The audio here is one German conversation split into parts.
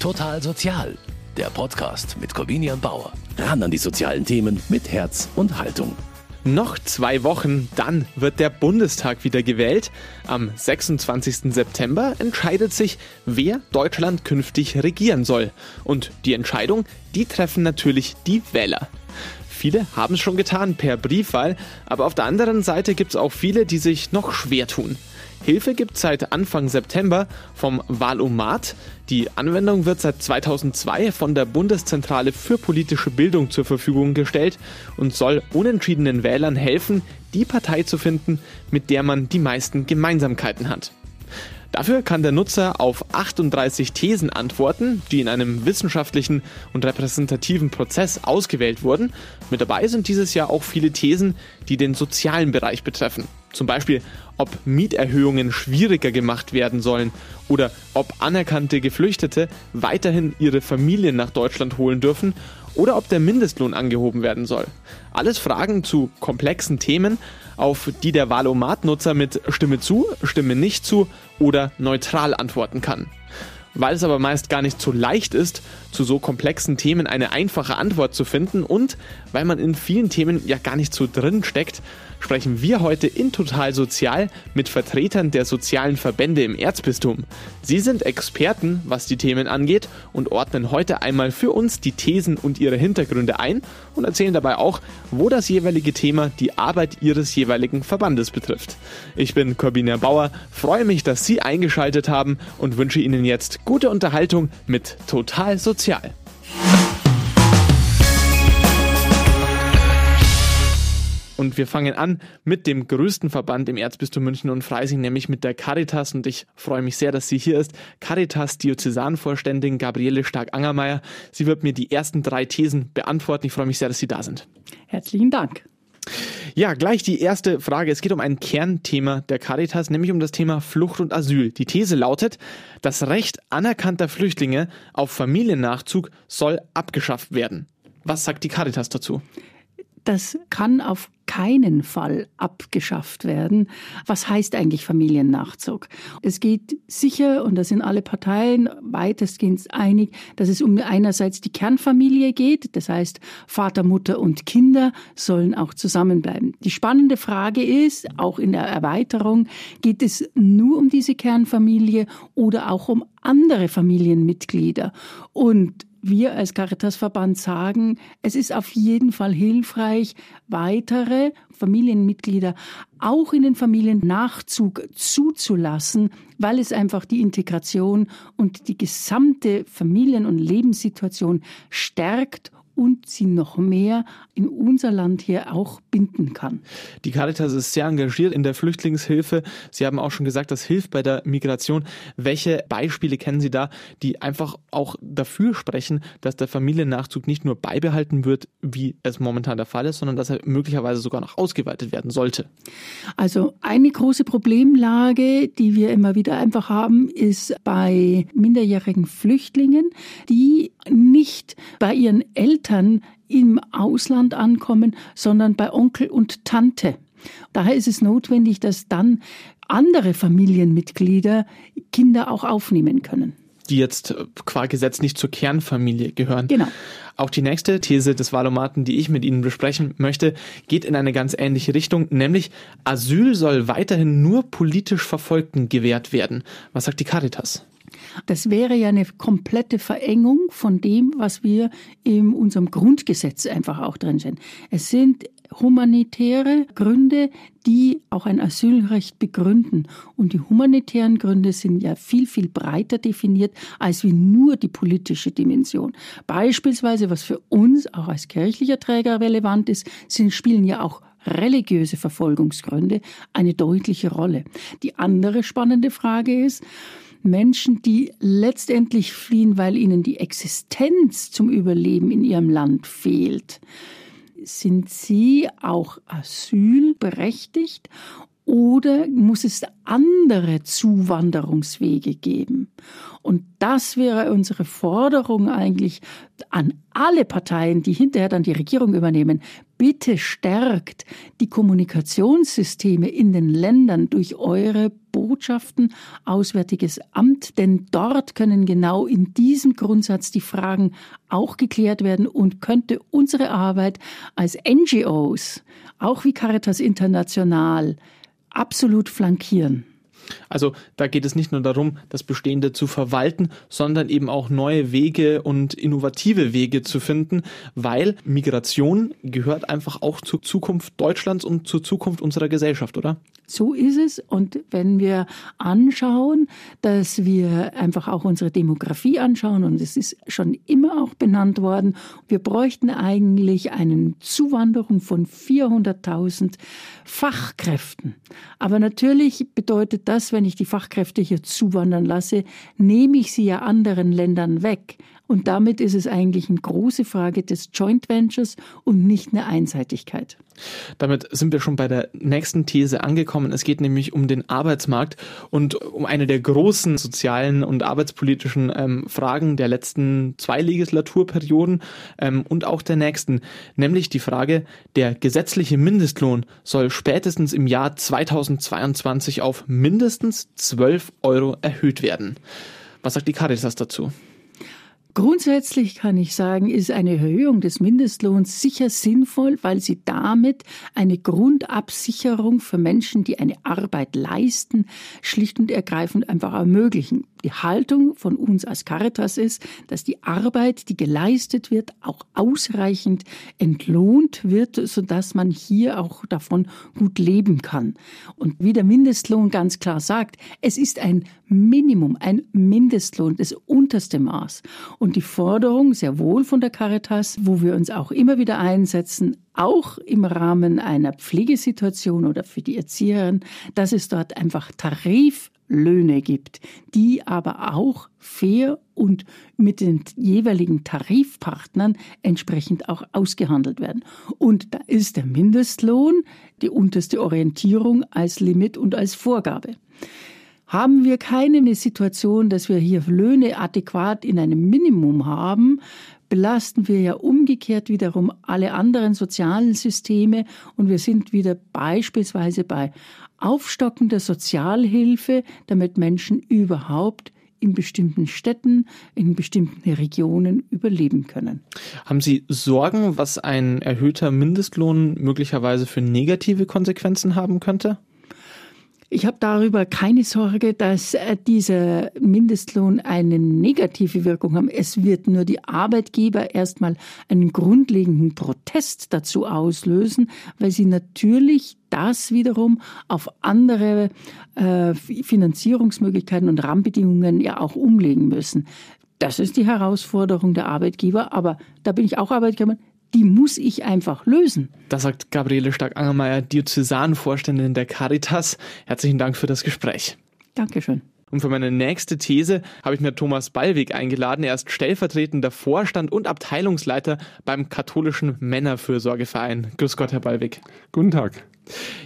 Total Sozial, der Podcast mit Corvinian Bauer. Ran an die sozialen Themen mit Herz und Haltung. Noch zwei Wochen, dann wird der Bundestag wieder gewählt. Am 26. September entscheidet sich, wer Deutschland künftig regieren soll. Und die Entscheidung, die treffen natürlich die Wähler. Viele haben es schon getan per Briefwahl, aber auf der anderen Seite gibt es auch viele, die sich noch schwer tun. Hilfe gibt es seit Anfang September vom Wahlomat. Die Anwendung wird seit 2002 von der Bundeszentrale für politische Bildung zur Verfügung gestellt und soll unentschiedenen Wählern helfen, die Partei zu finden, mit der man die meisten Gemeinsamkeiten hat. Dafür kann der Nutzer auf 38 Thesen antworten, die in einem wissenschaftlichen und repräsentativen Prozess ausgewählt wurden. Mit dabei sind dieses Jahr auch viele Thesen, die den sozialen Bereich betreffen. Zum Beispiel, ob Mieterhöhungen schwieriger gemacht werden sollen oder ob anerkannte Geflüchtete weiterhin ihre Familien nach Deutschland holen dürfen oder ob der Mindestlohn angehoben werden soll. Alles Fragen zu komplexen Themen, auf die der Valomat-Nutzer mit Stimme zu, Stimme nicht zu oder neutral antworten kann. Weil es aber meist gar nicht so leicht ist, zu so komplexen Themen eine einfache Antwort zu finden und weil man in vielen Themen ja gar nicht so drin steckt, sprechen wir heute in Total Sozial mit Vertretern der sozialen Verbände im Erzbistum. Sie sind Experten, was die Themen angeht und ordnen heute einmal für uns die Thesen und ihre Hintergründe ein und erzählen dabei auch, wo das jeweilige Thema die Arbeit ihres jeweiligen Verbandes betrifft. Ich bin Corbina Bauer, freue mich, dass Sie eingeschaltet haben und wünsche Ihnen jetzt gute Unterhaltung mit Total Sozial. Und wir fangen an mit dem größten Verband im Erzbistum München und Freising, nämlich mit der Caritas. Und ich freue mich sehr, dass sie hier ist. Caritas Diözesanvorständin Gabriele Stark-Angermeier. Sie wird mir die ersten drei Thesen beantworten. Ich freue mich sehr, dass Sie da sind. Herzlichen Dank. Ja, gleich die erste Frage. Es geht um ein Kernthema der Caritas, nämlich um das Thema Flucht und Asyl. Die These lautet, das Recht anerkannter Flüchtlinge auf Familiennachzug soll abgeschafft werden. Was sagt die Caritas dazu? Das kann auf keinen Fall abgeschafft werden. Was heißt eigentlich Familiennachzug? Es geht sicher, und da sind alle Parteien weitestgehend einig, dass es um einerseits die Kernfamilie geht, das heißt Vater, Mutter und Kinder sollen auch zusammenbleiben. Die spannende Frage ist, auch in der Erweiterung, geht es nur um diese Kernfamilie oder auch um andere Familienmitglieder? Und wir als Caritasverband sagen, es ist auf jeden Fall hilfreich, weitere Familienmitglieder auch in den Familiennachzug zuzulassen, weil es einfach die Integration und die gesamte Familien- und Lebenssituation stärkt und sie noch mehr in unser Land hier auch binden kann. Die Caritas ist sehr engagiert in der Flüchtlingshilfe. Sie haben auch schon gesagt, das hilft bei der Migration. Welche Beispiele kennen Sie da, die einfach auch dafür sprechen, dass der Familiennachzug nicht nur beibehalten wird, wie es momentan der Fall ist, sondern dass er möglicherweise sogar noch ausgeweitet werden sollte? Also eine große Problemlage, die wir immer wieder einfach haben, ist bei minderjährigen Flüchtlingen, die nicht bei ihren Eltern im Ausland ankommen, sondern bei Onkel und Tante. Daher ist es notwendig, dass dann andere Familienmitglieder Kinder auch aufnehmen können. Die jetzt qua Gesetz nicht zur Kernfamilie gehören. Genau. Auch die nächste These des Valomaten, die ich mit Ihnen besprechen möchte, geht in eine ganz ähnliche Richtung, nämlich Asyl soll weiterhin nur politisch Verfolgten gewährt werden. Was sagt die Caritas? Das wäre ja eine komplette Verengung von dem, was wir in unserem Grundgesetz einfach auch drin sind. Es sind humanitäre Gründe, die auch ein Asylrecht begründen. Und die humanitären Gründe sind ja viel, viel breiter definiert als wie nur die politische Dimension. Beispielsweise, was für uns auch als kirchlicher Träger relevant ist, sind, spielen ja auch religiöse Verfolgungsgründe eine deutliche Rolle. Die andere spannende Frage ist, Menschen, die letztendlich fliehen, weil ihnen die Existenz zum Überleben in ihrem Land fehlt. Sind sie auch asylberechtigt oder muss es andere Zuwanderungswege geben? Und das wäre unsere Forderung eigentlich an alle Parteien, die hinterher dann die Regierung übernehmen. Bitte stärkt die Kommunikationssysteme in den Ländern durch eure Botschaften, Auswärtiges Amt, denn dort können genau in diesem Grundsatz die Fragen auch geklärt werden und könnte unsere Arbeit als NGOs, auch wie Caritas International, absolut flankieren. Also da geht es nicht nur darum, das Bestehende zu verwalten, sondern eben auch neue Wege und innovative Wege zu finden, weil Migration gehört einfach auch zur Zukunft Deutschlands und zur Zukunft unserer Gesellschaft, oder? So ist es. Und wenn wir anschauen, dass wir einfach auch unsere Demografie anschauen, und es ist schon immer auch benannt worden, wir bräuchten eigentlich eine Zuwanderung von 400.000 Fachkräften. Aber natürlich bedeutet das, wenn ich die Fachkräfte hier zuwandern lasse, nehme ich sie ja anderen Ländern weg. Und damit ist es eigentlich eine große Frage des Joint Ventures und nicht eine Einseitigkeit. Damit sind wir schon bei der nächsten These angekommen. Es geht nämlich um den Arbeitsmarkt und um eine der großen sozialen und arbeitspolitischen ähm, Fragen der letzten zwei Legislaturperioden ähm, und auch der nächsten, nämlich die Frage, der gesetzliche Mindestlohn soll spätestens im Jahr 2022 auf mindestens 12 Euro erhöht werden. Was sagt die Caritas dazu? Grundsätzlich kann ich sagen, ist eine Erhöhung des Mindestlohns sicher sinnvoll, weil sie damit eine Grundabsicherung für Menschen, die eine Arbeit leisten, schlicht und ergreifend einfach ermöglichen. Die Haltung von uns als Caritas ist, dass die Arbeit, die geleistet wird, auch ausreichend entlohnt wird, sodass man hier auch davon gut leben kann. Und wie der Mindestlohn ganz klar sagt, es ist ein Minimum, ein Mindestlohn, das unterste Maß. Und die Forderung sehr wohl von der Caritas, wo wir uns auch immer wieder einsetzen, auch im Rahmen einer Pflegesituation oder für die Erzieherin, dass es dort einfach Tariflöhne gibt, die aber auch fair und mit den jeweiligen Tarifpartnern entsprechend auch ausgehandelt werden. Und da ist der Mindestlohn die unterste Orientierung als Limit und als Vorgabe. Haben wir keine Situation, dass wir hier Löhne adäquat in einem Minimum haben, belasten wir ja umgekehrt wiederum alle anderen sozialen Systeme und wir sind wieder beispielsweise bei Aufstocken der Sozialhilfe, damit Menschen überhaupt in bestimmten Städten, in bestimmten Regionen überleben können. Haben Sie Sorgen, was ein erhöhter Mindestlohn möglicherweise für negative Konsequenzen haben könnte? Ich habe darüber keine Sorge, dass äh, dieser Mindestlohn eine negative Wirkung haben. Es wird nur die Arbeitgeber erstmal einen grundlegenden Protest dazu auslösen, weil sie natürlich das wiederum auf andere äh, Finanzierungsmöglichkeiten und Rahmenbedingungen ja auch umlegen müssen. Das ist die Herausforderung der Arbeitgeber, aber da bin ich auch Arbeitgeber die muss ich einfach lösen. Das sagt Gabriele Stark-Angermeier, Diözesanvorständin der Caritas. Herzlichen Dank für das Gespräch. Dankeschön. Und für meine nächste These habe ich mir Thomas Ballweg eingeladen. Er ist stellvertretender Vorstand und Abteilungsleiter beim katholischen Männerfürsorgeverein. Grüß Gott, Herr Ballweg. Guten Tag.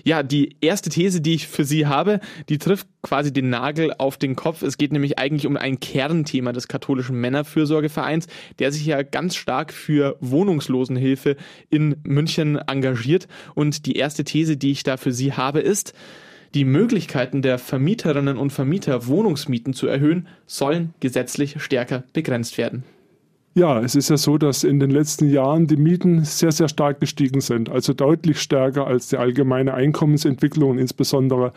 Ja, die erste These, die ich für Sie habe, die trifft quasi den Nagel auf den Kopf. Es geht nämlich eigentlich um ein Kernthema des katholischen Männerfürsorgevereins, der sich ja ganz stark für Wohnungslosenhilfe in München engagiert. Und die erste These, die ich da für Sie habe, ist, die Möglichkeiten der Vermieterinnen und Vermieter, Wohnungsmieten zu erhöhen, sollen gesetzlich stärker begrenzt werden. Ja, es ist ja so, dass in den letzten Jahren die Mieten sehr, sehr stark gestiegen sind, also deutlich stärker als die allgemeine Einkommensentwicklung und insbesondere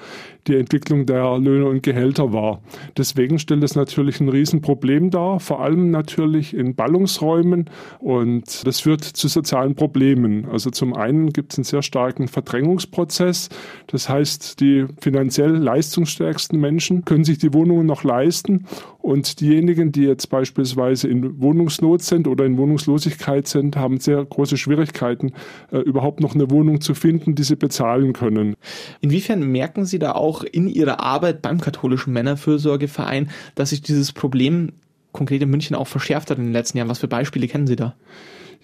die Entwicklung der Löhne und Gehälter war. Deswegen stellt es natürlich ein Riesenproblem dar, vor allem natürlich in Ballungsräumen und das führt zu sozialen Problemen. Also zum einen gibt es einen sehr starken Verdrängungsprozess, das heißt, die finanziell leistungsstärksten Menschen können sich die Wohnungen noch leisten und diejenigen, die jetzt beispielsweise in Wohnungsnot sind oder in Wohnungslosigkeit sind, haben sehr große Schwierigkeiten, äh, überhaupt noch eine Wohnung zu finden, die sie bezahlen können. Inwiefern merken Sie da auch in Ihrer Arbeit beim katholischen Männerfürsorgeverein, dass sich dieses Problem konkret in München auch verschärft hat in den letzten Jahren? Was für Beispiele kennen Sie da?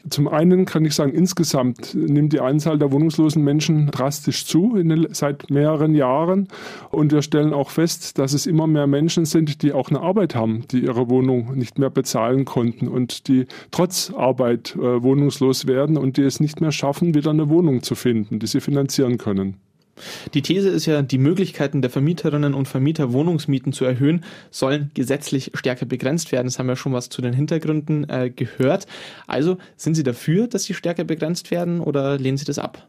Zum einen kann ich sagen, insgesamt nimmt die Anzahl der wohnungslosen Menschen drastisch zu den, seit mehreren Jahren. Und wir stellen auch fest, dass es immer mehr Menschen sind, die auch eine Arbeit haben, die ihre Wohnung nicht mehr bezahlen konnten und die trotz Arbeit äh, wohnungslos werden und die es nicht mehr schaffen, wieder eine Wohnung zu finden, die sie finanzieren können. Die These ist ja, die Möglichkeiten der Vermieterinnen und Vermieter, Wohnungsmieten zu erhöhen, sollen gesetzlich stärker begrenzt werden. Das haben wir schon was zu den Hintergründen äh, gehört. Also sind Sie dafür, dass sie stärker begrenzt werden oder lehnen Sie das ab?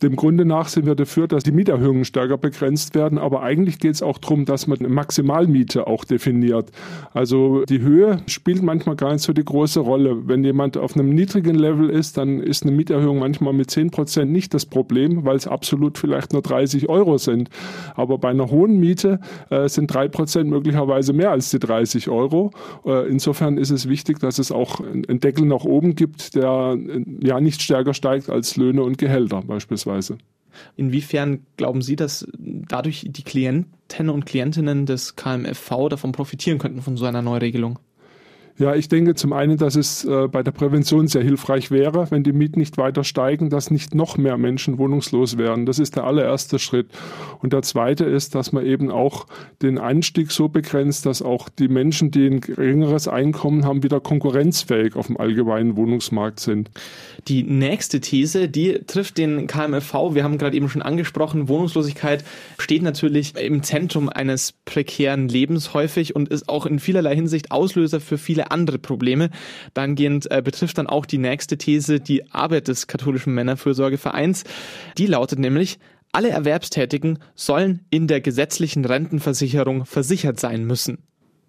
Dem Grunde nach sind wir dafür, dass die Mieterhöhungen stärker begrenzt werden, aber eigentlich geht es auch darum, dass man eine Maximalmiete auch definiert. Also die Höhe spielt manchmal gar nicht so die große Rolle. Wenn jemand auf einem niedrigen Level ist, dann ist eine Mieterhöhung manchmal mit 10 Prozent nicht das Problem, weil es absolut vielleicht nur 30 Euro sind. Aber bei einer hohen Miete äh, sind 3 Prozent möglicherweise mehr als die 30 Euro. Äh, insofern ist es wichtig, dass es auch einen Deckel nach oben gibt, der äh, ja nicht stärker steigt als Löhne und Gehälter beispielsweise beispielsweise. Inwiefern glauben Sie, dass dadurch die Klienten und Klientinnen des KMFV davon profitieren könnten von so einer Neuregelung? Ja, ich denke zum einen, dass es äh, bei der Prävention sehr hilfreich wäre, wenn die Mieten nicht weiter steigen, dass nicht noch mehr Menschen wohnungslos werden. Das ist der allererste Schritt. Und der zweite ist, dass man eben auch den Anstieg so begrenzt, dass auch die Menschen, die ein geringeres Einkommen haben, wieder konkurrenzfähig auf dem allgemeinen Wohnungsmarkt sind. Die nächste These, die trifft den KMFV. Wir haben gerade eben schon angesprochen, Wohnungslosigkeit steht natürlich im Zentrum eines prekären Lebens häufig und ist auch in vielerlei Hinsicht Auslöser für viele andere Probleme. Dahingehend äh, betrifft dann auch die nächste These die Arbeit des katholischen Männerfürsorgevereins. Die lautet nämlich, alle Erwerbstätigen sollen in der gesetzlichen Rentenversicherung versichert sein müssen.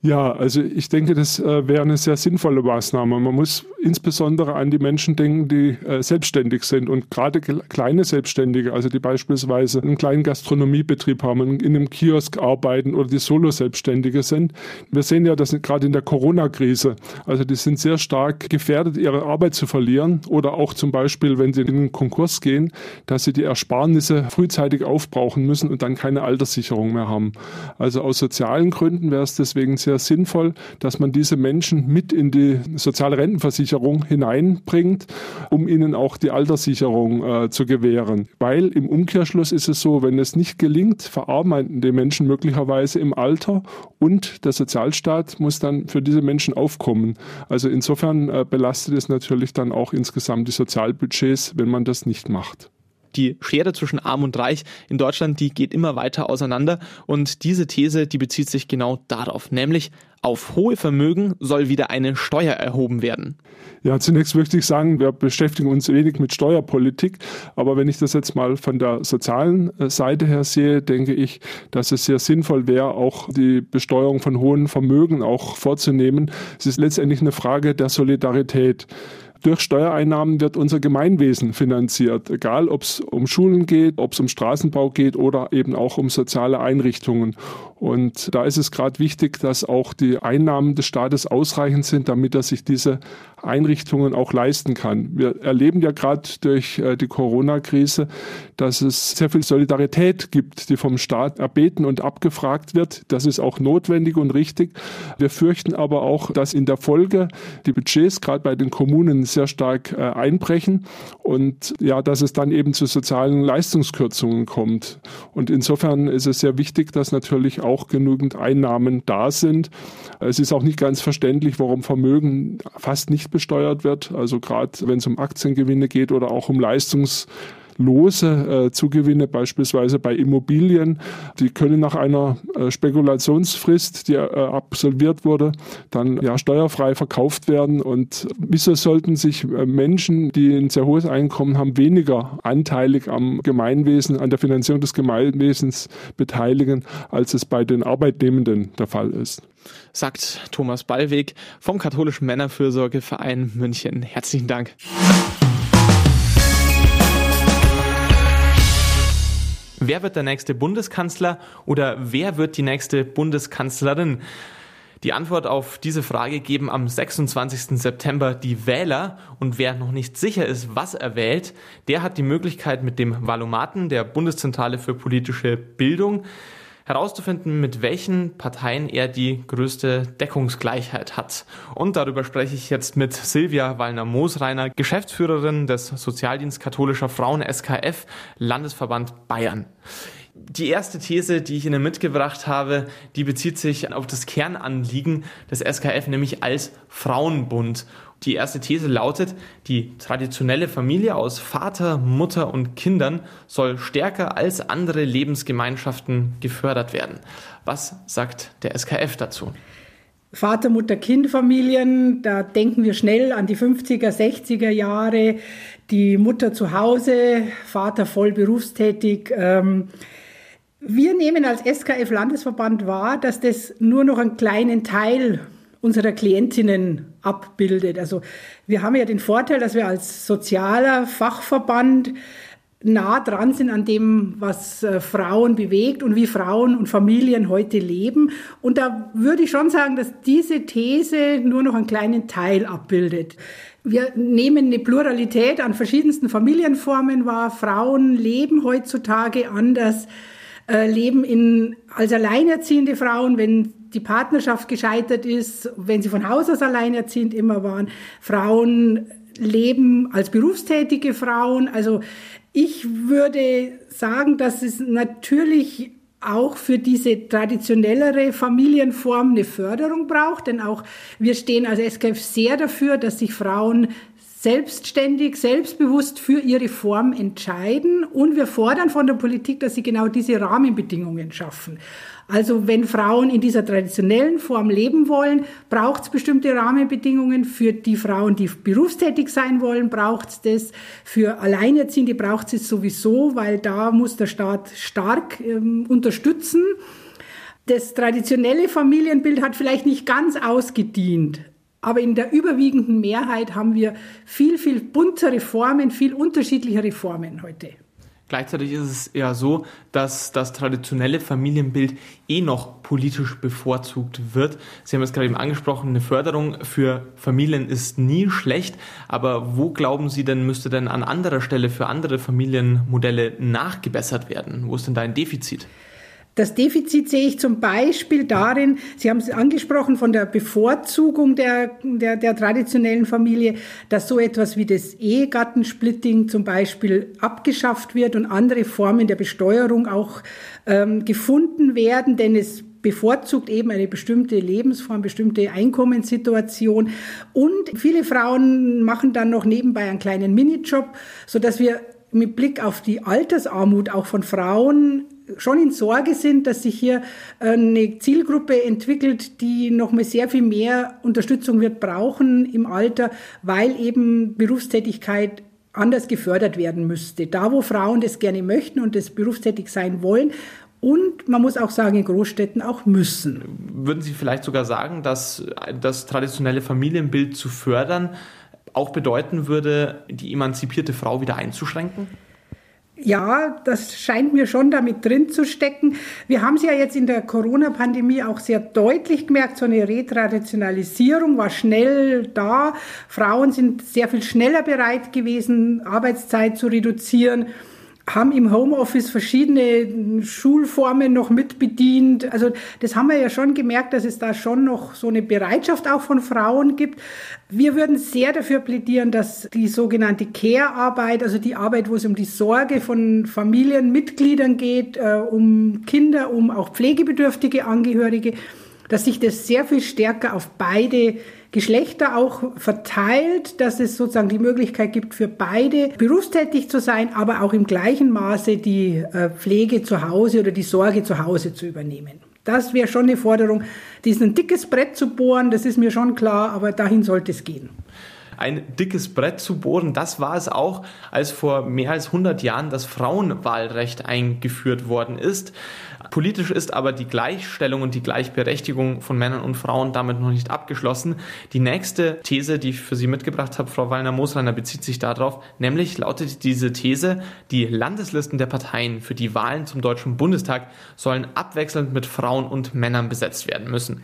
Ja, also ich denke, das äh, wäre eine sehr sinnvolle Maßnahme. Man muss insbesondere an die Menschen denken, die äh, selbstständig sind und gerade kleine Selbstständige, also die beispielsweise einen kleinen Gastronomiebetrieb haben, in einem Kiosk arbeiten oder die Solo-Selbstständige sind. Wir sehen ja, dass gerade in der Corona-Krise, also die sind sehr stark gefährdet, ihre Arbeit zu verlieren oder auch zum Beispiel, wenn sie in den Konkurs gehen, dass sie die Ersparnisse frühzeitig aufbrauchen müssen und dann keine Alterssicherung mehr haben. Also aus sozialen Gründen wäre es deswegen sehr sehr sinnvoll, dass man diese Menschen mit in die soziale Rentenversicherung hineinbringt, um ihnen auch die Alterssicherung äh, zu gewähren. Weil im Umkehrschluss ist es so, wenn es nicht gelingt, verarbeiten die Menschen möglicherweise im Alter und der Sozialstaat muss dann für diese Menschen aufkommen. Also insofern äh, belastet es natürlich dann auch insgesamt die Sozialbudgets, wenn man das nicht macht die Schere zwischen Arm und Reich in Deutschland, die geht immer weiter auseinander. Und diese These, die bezieht sich genau darauf, nämlich auf hohe Vermögen soll wieder eine Steuer erhoben werden. Ja, zunächst möchte ich sagen, wir beschäftigen uns wenig mit Steuerpolitik, aber wenn ich das jetzt mal von der sozialen äh, Seite her sehe, denke ich, dass es sehr sinnvoll wäre, auch die Besteuerung von hohen Vermögen auch vorzunehmen. Es ist letztendlich eine Frage der Solidarität durch Steuereinnahmen wird unser Gemeinwesen finanziert, egal ob es um Schulen geht, ob es um Straßenbau geht oder eben auch um soziale Einrichtungen. Und da ist es gerade wichtig, dass auch die Einnahmen des Staates ausreichend sind, damit er sich diese Einrichtungen auch leisten kann. Wir erleben ja gerade durch äh, die Corona-Krise, dass es sehr viel Solidarität gibt, die vom Staat erbeten und abgefragt wird. Das ist auch notwendig und richtig. Wir fürchten aber auch, dass in der Folge die Budgets gerade bei den Kommunen sehr stark äh, einbrechen und ja, dass es dann eben zu sozialen Leistungskürzungen kommt. Und insofern ist es sehr wichtig, dass natürlich auch auch genügend Einnahmen da sind. Es ist auch nicht ganz verständlich, warum Vermögen fast nicht besteuert wird. Also gerade wenn es um Aktiengewinne geht oder auch um Leistungs lose äh, Zugewinne, beispielsweise bei Immobilien. Die können nach einer äh, Spekulationsfrist, die äh, absolviert wurde, dann ja steuerfrei verkauft werden. Und wieso sollten sich äh, Menschen, die ein sehr hohes Einkommen haben, weniger anteilig am Gemeinwesen, an der Finanzierung des Gemeinwesens beteiligen, als es bei den Arbeitnehmenden der Fall ist? Sagt Thomas Ballweg vom Katholischen Männerfürsorgeverein München. Herzlichen Dank. Wer wird der nächste Bundeskanzler oder wer wird die nächste Bundeskanzlerin? Die Antwort auf diese Frage geben am 26. September die Wähler und wer noch nicht sicher ist, was er wählt, der hat die Möglichkeit mit dem Valomaten der Bundeszentrale für politische Bildung herauszufinden, mit welchen Parteien er die größte Deckungsgleichheit hat. Und darüber spreche ich jetzt mit Silvia Wallner-Moosreiner, Geschäftsführerin des Sozialdienst katholischer Frauen SKF, Landesverband Bayern. Die erste These, die ich Ihnen mitgebracht habe, die bezieht sich auf das Kernanliegen des SKF, nämlich als Frauenbund. Die erste These lautet, die traditionelle Familie aus Vater, Mutter und Kindern soll stärker als andere Lebensgemeinschaften gefördert werden. Was sagt der SKF dazu? Vater, Mutter, Kind Familien, da denken wir schnell an die 50er, 60er Jahre, die Mutter zu Hause, Vater voll berufstätig. Ähm, wir nehmen als SKF Landesverband wahr, dass das nur noch einen kleinen Teil unserer Klientinnen abbildet. Also wir haben ja den Vorteil, dass wir als sozialer Fachverband nah dran sind an dem, was äh, Frauen bewegt und wie Frauen und Familien heute leben. Und da würde ich schon sagen, dass diese These nur noch einen kleinen Teil abbildet. Wir nehmen eine Pluralität an verschiedensten Familienformen wahr. Frauen leben heutzutage anders, äh, leben in, als alleinerziehende Frauen, wenn die Partnerschaft gescheitert ist, wenn sie von Haus aus alleinerziehend immer waren. Frauen leben als berufstätige Frauen. Also ich würde sagen, dass es natürlich auch für diese traditionellere Familienform eine Förderung braucht, denn auch wir stehen als SKF sehr dafür, dass sich Frauen selbstständig, selbstbewusst für ihre Form entscheiden und wir fordern von der Politik, dass sie genau diese Rahmenbedingungen schaffen. Also wenn Frauen in dieser traditionellen Form leben wollen, braucht es bestimmte Rahmenbedingungen. Für die Frauen, die berufstätig sein wollen, braucht es das. Für Alleinerziehende braucht es sowieso, weil da muss der Staat stark ähm, unterstützen. Das traditionelle Familienbild hat vielleicht nicht ganz ausgedient. Aber in der überwiegenden Mehrheit haben wir viel, viel buntere Formen, viel unterschiedlichere Formen heute. Gleichzeitig ist es ja so, dass das traditionelle Familienbild eh noch politisch bevorzugt wird. Sie haben es gerade eben angesprochen, eine Förderung für Familien ist nie schlecht. Aber wo glauben Sie denn, müsste denn an anderer Stelle für andere Familienmodelle nachgebessert werden? Wo ist denn da ein Defizit? Das Defizit sehe ich zum Beispiel darin, Sie haben es angesprochen, von der Bevorzugung der, der, der traditionellen Familie, dass so etwas wie das Ehegattensplitting zum Beispiel abgeschafft wird und andere Formen der Besteuerung auch ähm, gefunden werden, denn es bevorzugt eben eine bestimmte Lebensform, bestimmte Einkommenssituation. Und viele Frauen machen dann noch nebenbei einen kleinen Minijob, so dass wir mit Blick auf die Altersarmut auch von Frauen schon in Sorge sind, dass sich hier eine Zielgruppe entwickelt, die noch mal sehr viel mehr Unterstützung wird brauchen im Alter, weil eben Berufstätigkeit anders gefördert werden müsste. Da, wo Frauen das gerne möchten und das berufstätig sein wollen, und man muss auch sagen, in Großstädten auch müssen. Würden Sie vielleicht sogar sagen, dass das traditionelle Familienbild zu fördern auch bedeuten würde, die emanzipierte Frau wieder einzuschränken? Ja, das scheint mir schon damit drin zu stecken. Wir haben es ja jetzt in der Corona-Pandemie auch sehr deutlich gemerkt, so eine Retraditionalisierung war schnell da. Frauen sind sehr viel schneller bereit gewesen, Arbeitszeit zu reduzieren haben im Homeoffice verschiedene Schulformen noch mitbedient. Also das haben wir ja schon gemerkt, dass es da schon noch so eine Bereitschaft auch von Frauen gibt. Wir würden sehr dafür plädieren, dass die sogenannte Care-Arbeit, also die Arbeit, wo es um die Sorge von Familienmitgliedern geht, äh, um Kinder, um auch pflegebedürftige Angehörige, dass sich das sehr viel stärker auf beide Geschlechter auch verteilt, dass es sozusagen die Möglichkeit gibt, für beide berufstätig zu sein, aber auch im gleichen Maße die äh, Pflege zu Hause oder die Sorge zu Hause zu übernehmen. Das wäre schon eine Forderung. Diesen dickes Brett zu bohren, das ist mir schon klar, aber dahin sollte es gehen ein dickes Brett zu bohren. Das war es auch, als vor mehr als 100 Jahren das Frauenwahlrecht eingeführt worden ist. Politisch ist aber die Gleichstellung und die Gleichberechtigung von Männern und Frauen damit noch nicht abgeschlossen. Die nächste These, die ich für Sie mitgebracht habe, Frau Wallner-Mosreiner, bezieht sich darauf, nämlich lautet diese These, die Landeslisten der Parteien für die Wahlen zum Deutschen Bundestag sollen abwechselnd mit Frauen und Männern besetzt werden müssen.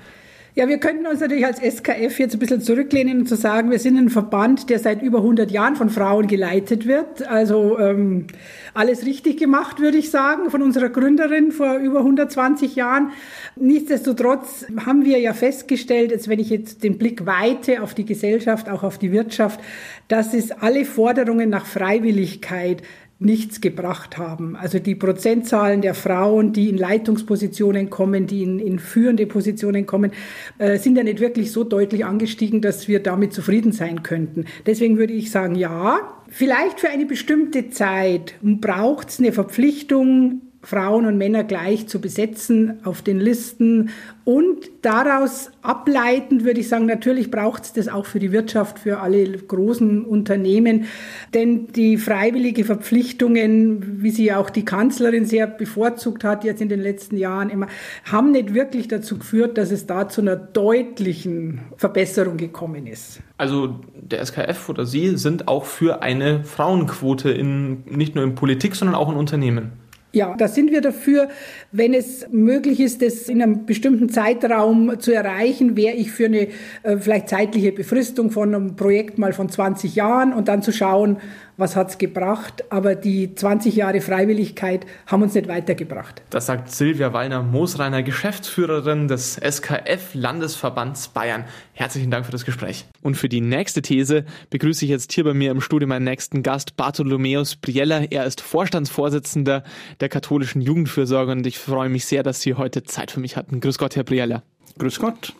Ja, wir könnten uns natürlich als SKF jetzt ein bisschen zurücklehnen und zu sagen, wir sind ein Verband, der seit über 100 Jahren von Frauen geleitet wird. Also ähm, alles richtig gemacht, würde ich sagen, von unserer Gründerin vor über 120 Jahren. Nichtsdestotrotz haben wir ja festgestellt, jetzt wenn ich jetzt den Blick weite auf die Gesellschaft, auch auf die Wirtschaft, dass es alle Forderungen nach Freiwilligkeit nichts gebracht haben. Also die Prozentzahlen der Frauen, die in Leitungspositionen kommen, die in, in führende Positionen kommen, äh, sind ja nicht wirklich so deutlich angestiegen, dass wir damit zufrieden sein könnten. Deswegen würde ich sagen, ja, vielleicht für eine bestimmte Zeit braucht es eine Verpflichtung Frauen und Männer gleich zu besetzen auf den Listen. Und daraus ableitend würde ich sagen, natürlich braucht es das auch für die Wirtschaft, für alle großen Unternehmen. Denn die freiwillige Verpflichtungen, wie sie auch die Kanzlerin sehr bevorzugt hat jetzt in den letzten Jahren immer, haben nicht wirklich dazu geführt, dass es da zu einer deutlichen Verbesserung gekommen ist. Also der SKF oder Sie sind auch für eine Frauenquote in, nicht nur in Politik, sondern auch in Unternehmen. Ja, da sind wir dafür, wenn es möglich ist, das in einem bestimmten Zeitraum zu erreichen, wäre ich für eine äh, vielleicht zeitliche Befristung von einem Projekt mal von 20 Jahren und dann zu schauen, was hat's gebracht. Aber die 20 Jahre Freiwilligkeit haben uns nicht weitergebracht. Das sagt Silvia Wallner-Moosreiner, Geschäftsführerin des SKF Landesverbands Bayern. Herzlichen Dank für das Gespräch. Und für die nächste These begrüße ich jetzt hier bei mir im Studio meinen nächsten Gast, Bartholomäus Briella. Er ist Vorstandsvorsitzender der katholischen Jugendfürsorge und ich freue mich sehr, dass Sie heute Zeit für mich hatten. Grüß Gott, Herr Briella. Grüß Gott.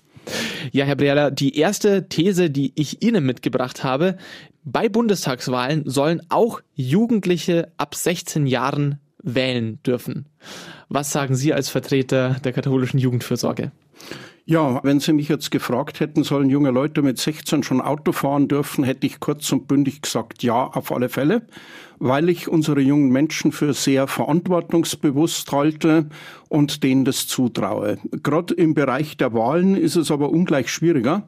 Ja, Herr Briella, die erste These, die ich Ihnen mitgebracht habe, bei Bundestagswahlen sollen auch Jugendliche ab 16 Jahren wählen dürfen. Was sagen Sie als Vertreter der katholischen Jugendfürsorge? Ja, wenn Sie mich jetzt gefragt hätten, sollen junge Leute mit 16 schon Auto fahren dürfen, hätte ich kurz und bündig gesagt, ja, auf alle Fälle, weil ich unsere jungen Menschen für sehr verantwortungsbewusst halte und denen das zutraue. Gerade im Bereich der Wahlen ist es aber ungleich schwieriger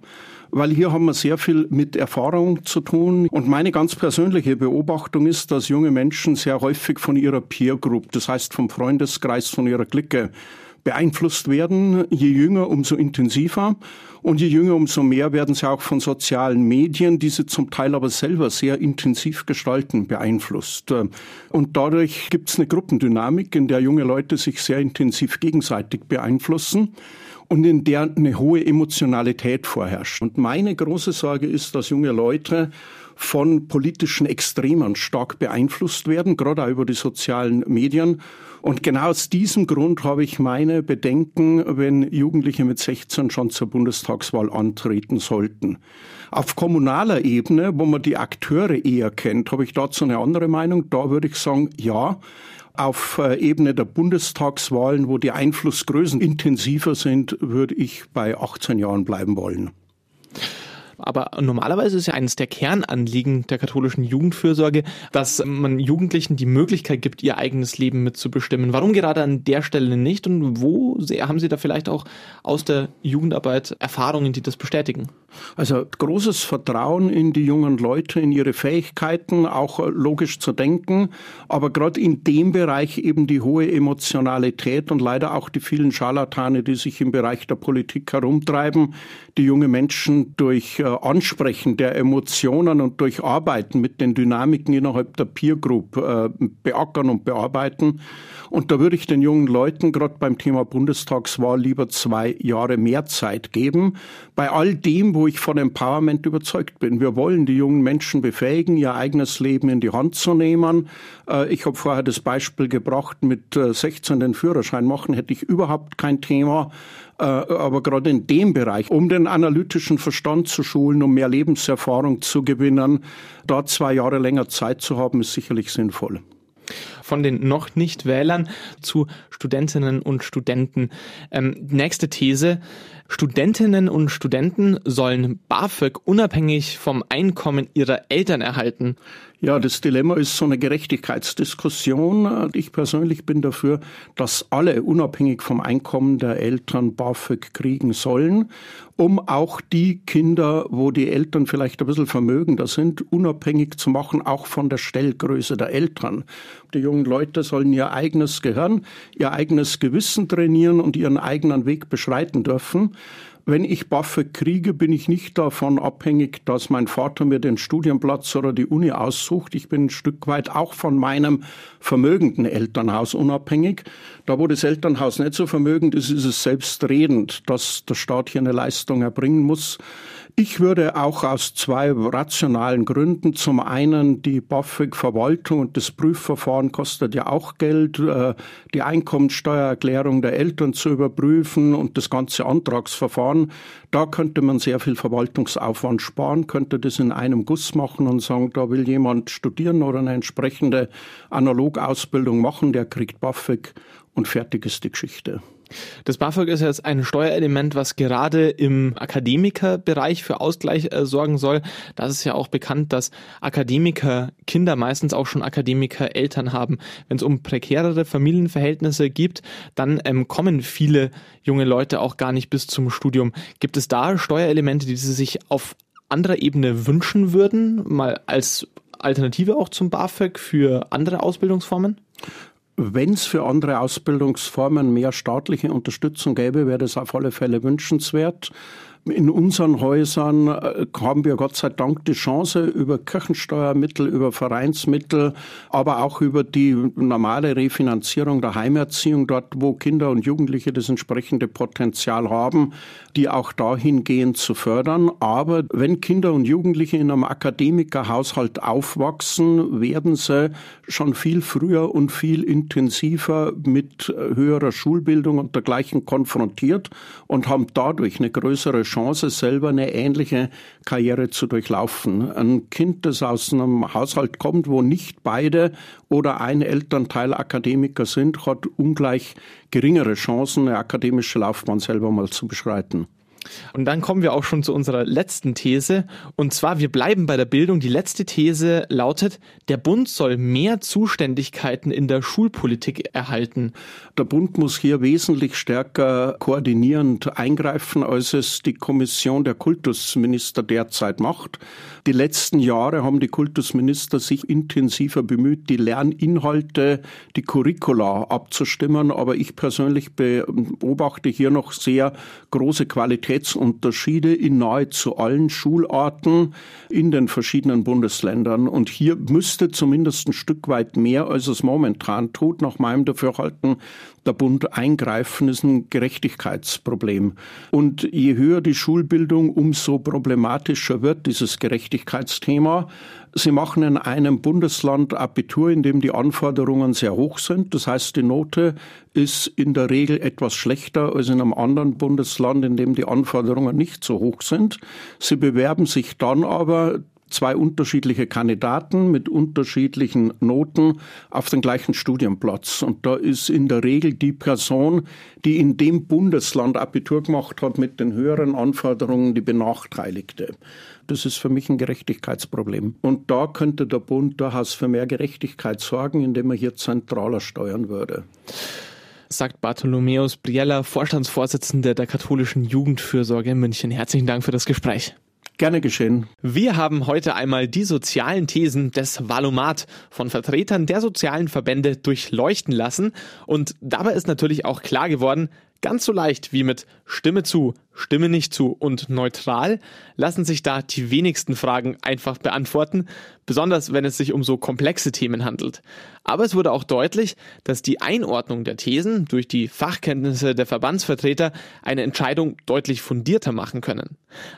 weil hier haben wir sehr viel mit Erfahrung zu tun. Und meine ganz persönliche Beobachtung ist, dass junge Menschen sehr häufig von ihrer Peer Group, das heißt vom Freundeskreis, von ihrer Clique, beeinflusst werden. Je jünger, umso intensiver. Und je jünger, umso mehr werden sie auch von sozialen Medien, die sie zum Teil aber selber sehr intensiv gestalten, beeinflusst. Und dadurch gibt es eine Gruppendynamik, in der junge Leute sich sehr intensiv gegenseitig beeinflussen und in der eine hohe Emotionalität vorherrscht. Und meine große Sorge ist, dass junge Leute von politischen Extremen stark beeinflusst werden, gerade auch über die sozialen Medien und genau aus diesem Grund habe ich meine Bedenken, wenn Jugendliche mit 16 schon zur Bundestagswahl antreten sollten. Auf kommunaler Ebene, wo man die Akteure eher kennt, habe ich dazu eine andere Meinung. Da würde ich sagen, ja, auf äh, Ebene der Bundestagswahlen, wo die Einflussgrößen intensiver sind, würde ich bei 18 Jahren bleiben wollen. Aber normalerweise ist ja eines der Kernanliegen der katholischen Jugendfürsorge, dass man Jugendlichen die Möglichkeit gibt, ihr eigenes Leben mitzubestimmen. Warum gerade an der Stelle nicht und wo haben Sie da vielleicht auch aus der Jugendarbeit Erfahrungen, die das bestätigen? Also großes Vertrauen in die jungen Leute, in ihre Fähigkeiten, auch logisch zu denken, aber gerade in dem Bereich eben die hohe Emotionalität und leider auch die vielen Scharlatane, die sich im Bereich der Politik herumtreiben, die junge Menschen durch äh, Ansprechen der Emotionen und durch Arbeiten mit den Dynamiken innerhalb der Peer Group äh, beackern und bearbeiten. Und da würde ich den jungen Leuten gerade beim Thema Bundestagswahl lieber zwei Jahre mehr Zeit geben. Bei all dem, wo ich von Empowerment überzeugt bin. Wir wollen die jungen Menschen befähigen, ihr eigenes Leben in die Hand zu nehmen. Äh, ich habe vorher das Beispiel gebracht, mit 16 den Führerschein machen, hätte ich überhaupt kein Thema. Äh, aber gerade in dem Bereich, um den analytischen Verstand zu schulen, um mehr Lebenserfahrung zu gewinnen, da zwei Jahre länger Zeit zu haben, ist sicherlich sinnvoll von den noch nicht Wählern zu Studentinnen und Studenten. Ähm, nächste These. Studentinnen und Studenten sollen BAföG unabhängig vom Einkommen ihrer Eltern erhalten. Ja, das Dilemma ist so eine Gerechtigkeitsdiskussion. Ich persönlich bin dafür, dass alle unabhängig vom Einkommen der Eltern BAföG kriegen sollen, um auch die Kinder, wo die Eltern vielleicht ein bisschen vermögender sind, unabhängig zu machen, auch von der Stellgröße der Eltern. Die jungen Leute sollen ihr eigenes Gehirn, ihr eigenes Gewissen trainieren und ihren eigenen Weg beschreiten dürfen. Wenn ich BAföG kriege, bin ich nicht davon abhängig, dass mein Vater mir den Studienplatz oder die Uni aussucht. Ich bin ein Stück weit auch von meinem vermögenden Elternhaus unabhängig. Da, wo das Elternhaus nicht so vermögend ist, ist es selbstredend, dass der Staat hier eine Leistung erbringen muss. Ich würde auch aus zwei rationalen Gründen, zum einen die BAföG-Verwaltung und das Prüfverfahren kostet ja auch Geld, äh, die Einkommensteuererklärung der Eltern zu überprüfen und das ganze Antragsverfahren. Da könnte man sehr viel Verwaltungsaufwand sparen, könnte das in einem Guss machen und sagen, da will jemand studieren oder eine entsprechende Analogausbildung machen, der kriegt BAföG und fertig ist die Geschichte. Das BAföG ist jetzt ein Steuerelement, was gerade im Akademikerbereich für Ausgleich äh, sorgen soll. Das ist ja auch bekannt, dass Akademiker Kinder meistens auch schon Akademiker Eltern haben. Wenn es um prekärere Familienverhältnisse gibt, dann ähm, kommen viele junge Leute auch gar nicht bis zum Studium. Gibt es da Steuerelemente, die Sie sich auf anderer Ebene wünschen würden, mal als Alternative auch zum BAföG für andere Ausbildungsformen? Wenn es für andere Ausbildungsformen mehr staatliche Unterstützung gäbe, wäre das auf alle Fälle wünschenswert. In unseren Häusern äh, haben wir Gott sei Dank die Chance, über Kirchensteuermittel, über Vereinsmittel, aber auch über die normale Refinanzierung der Heimerziehung, dort wo Kinder und Jugendliche das entsprechende Potenzial haben, die auch dahingehend zu fördern. Aber wenn Kinder und Jugendliche in einem Akademikerhaushalt aufwachsen, werden sie schon viel früher und viel intensiver mit äh, höherer Schulbildung und dergleichen konfrontiert und haben dadurch eine größere Chance, selber eine ähnliche Karriere zu durchlaufen. Ein Kind, das aus einem Haushalt kommt, wo nicht beide oder ein Elternteil Akademiker sind, hat ungleich geringere Chancen, eine akademische Laufbahn selber mal zu beschreiten. Und dann kommen wir auch schon zu unserer letzten These. Und zwar, wir bleiben bei der Bildung. Die letzte These lautet, der Bund soll mehr Zuständigkeiten in der Schulpolitik erhalten. Der Bund muss hier wesentlich stärker koordinierend eingreifen, als es die Kommission der Kultusminister derzeit macht. Die letzten Jahre haben die Kultusminister sich intensiver bemüht, die Lerninhalte, die Curricula abzustimmen. Aber ich persönlich beobachte hier noch sehr große Qualitätsunterschiede in nahezu allen Schularten in den verschiedenen Bundesländern. Und hier müsste zumindest ein Stück weit mehr, als es momentan tut, nach meinem Dafürhalten, der Bund eingreifen, ist ein Gerechtigkeitsproblem. Und je höher die Schulbildung, umso problematischer wird dieses Gerechtigkeitsthema. Sie machen in einem Bundesland Abitur, in dem die Anforderungen sehr hoch sind. Das heißt, die Note ist in der Regel etwas schlechter als in einem anderen Bundesland, in dem die Anforderungen nicht so hoch sind. Sie bewerben sich dann aber zwei unterschiedliche Kandidaten mit unterschiedlichen Noten auf den gleichen Studienplatz. Und da ist in der Regel die Person, die in dem Bundesland Abitur gemacht hat mit den höheren Anforderungen, die benachteiligte. Das ist für mich ein Gerechtigkeitsproblem. Und da könnte der Bund durchaus für mehr Gerechtigkeit sorgen, indem er hier zentraler steuern würde sagt Bartholomäus Briella, Vorstandsvorsitzender der katholischen Jugendfürsorge in München. Herzlichen Dank für das Gespräch. Gerne geschehen. Wir haben heute einmal die sozialen Thesen des Valomat von Vertretern der sozialen Verbände durchleuchten lassen. Und dabei ist natürlich auch klar geworden, Ganz so leicht wie mit Stimme zu, Stimme nicht zu und neutral lassen sich da die wenigsten Fragen einfach beantworten, besonders wenn es sich um so komplexe Themen handelt. Aber es wurde auch deutlich, dass die Einordnung der Thesen durch die Fachkenntnisse der Verbandsvertreter eine Entscheidung deutlich fundierter machen können.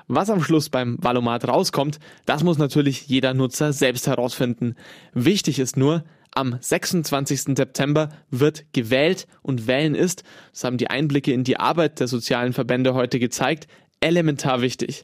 Was am Schluss beim Valomat rauskommt, das muss natürlich jeder Nutzer selbst herausfinden. Wichtig ist nur, am 26. September wird gewählt und wählen ist, das haben die Einblicke in die Arbeit der sozialen Verbände heute gezeigt, elementar wichtig.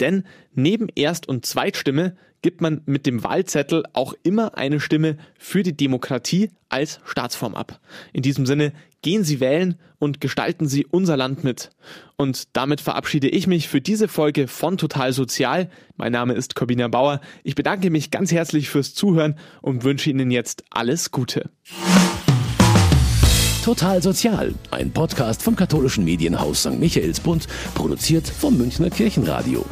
Denn neben Erst- und Zweitstimme gibt man mit dem Wahlzettel auch immer eine Stimme für die Demokratie als Staatsform ab. In diesem Sinne, gehen Sie wählen und gestalten Sie unser Land mit. Und damit verabschiede ich mich für diese Folge von Total Sozial. Mein Name ist Corbina Bauer. Ich bedanke mich ganz herzlich fürs Zuhören und wünsche Ihnen jetzt alles Gute. Total Sozial, ein Podcast vom katholischen Medienhaus St. Michaelsbund, produziert vom Münchner Kirchenradio.